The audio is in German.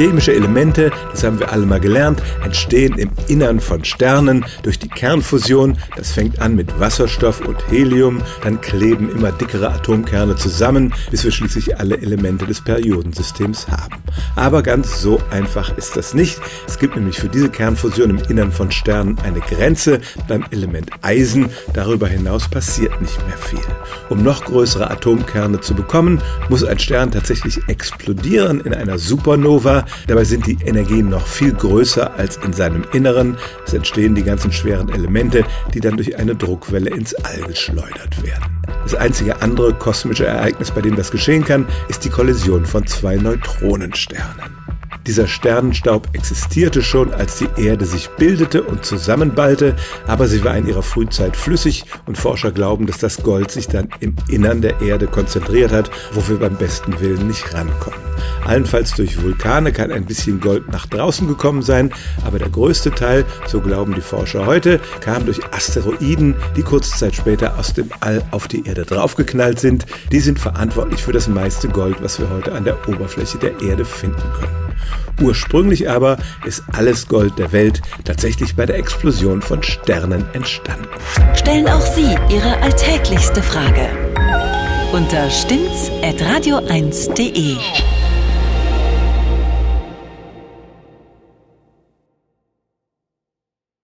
Chemische Elemente, das haben wir alle mal gelernt, entstehen im Innern von Sternen durch die Kernfusion. Das fängt an mit Wasserstoff und Helium, dann kleben immer dickere Atomkerne zusammen, bis wir schließlich alle Elemente des Periodensystems haben. Aber ganz so einfach ist das nicht. Es gibt nämlich für diese Kernfusion im Innern von Sternen eine Grenze beim Element Eisen. Darüber hinaus passiert nicht mehr viel. Um noch größere Atomkerne zu bekommen, muss ein Stern tatsächlich explodieren in einer Supernova. Dabei sind die Energien noch viel größer als in seinem Inneren. Es entstehen die ganzen schweren Elemente, die dann durch eine Druckwelle ins All geschleudert werden. Das einzige andere kosmische Ereignis, bei dem das geschehen kann, ist die Kollision von zwei Neutronensternen. Dieser Sternenstaub existierte schon, als die Erde sich bildete und zusammenballte, aber sie war in ihrer Frühzeit flüssig und Forscher glauben, dass das Gold sich dann im Innern der Erde konzentriert hat, wo wir beim besten Willen nicht rankommen. Allenfalls durch Vulkane kann ein bisschen Gold nach draußen gekommen sein, aber der größte Teil, so glauben die Forscher heute, kam durch Asteroiden, die kurze Zeit später aus dem All auf die Erde draufgeknallt sind. Die sind verantwortlich für das meiste Gold, was wir heute an der Oberfläche der Erde finden können. Ursprünglich aber ist alles Gold der Welt tatsächlich bei der Explosion von Sternen entstanden. Stellen auch Sie Ihre alltäglichste Frage unter stimmtz.radio1.de.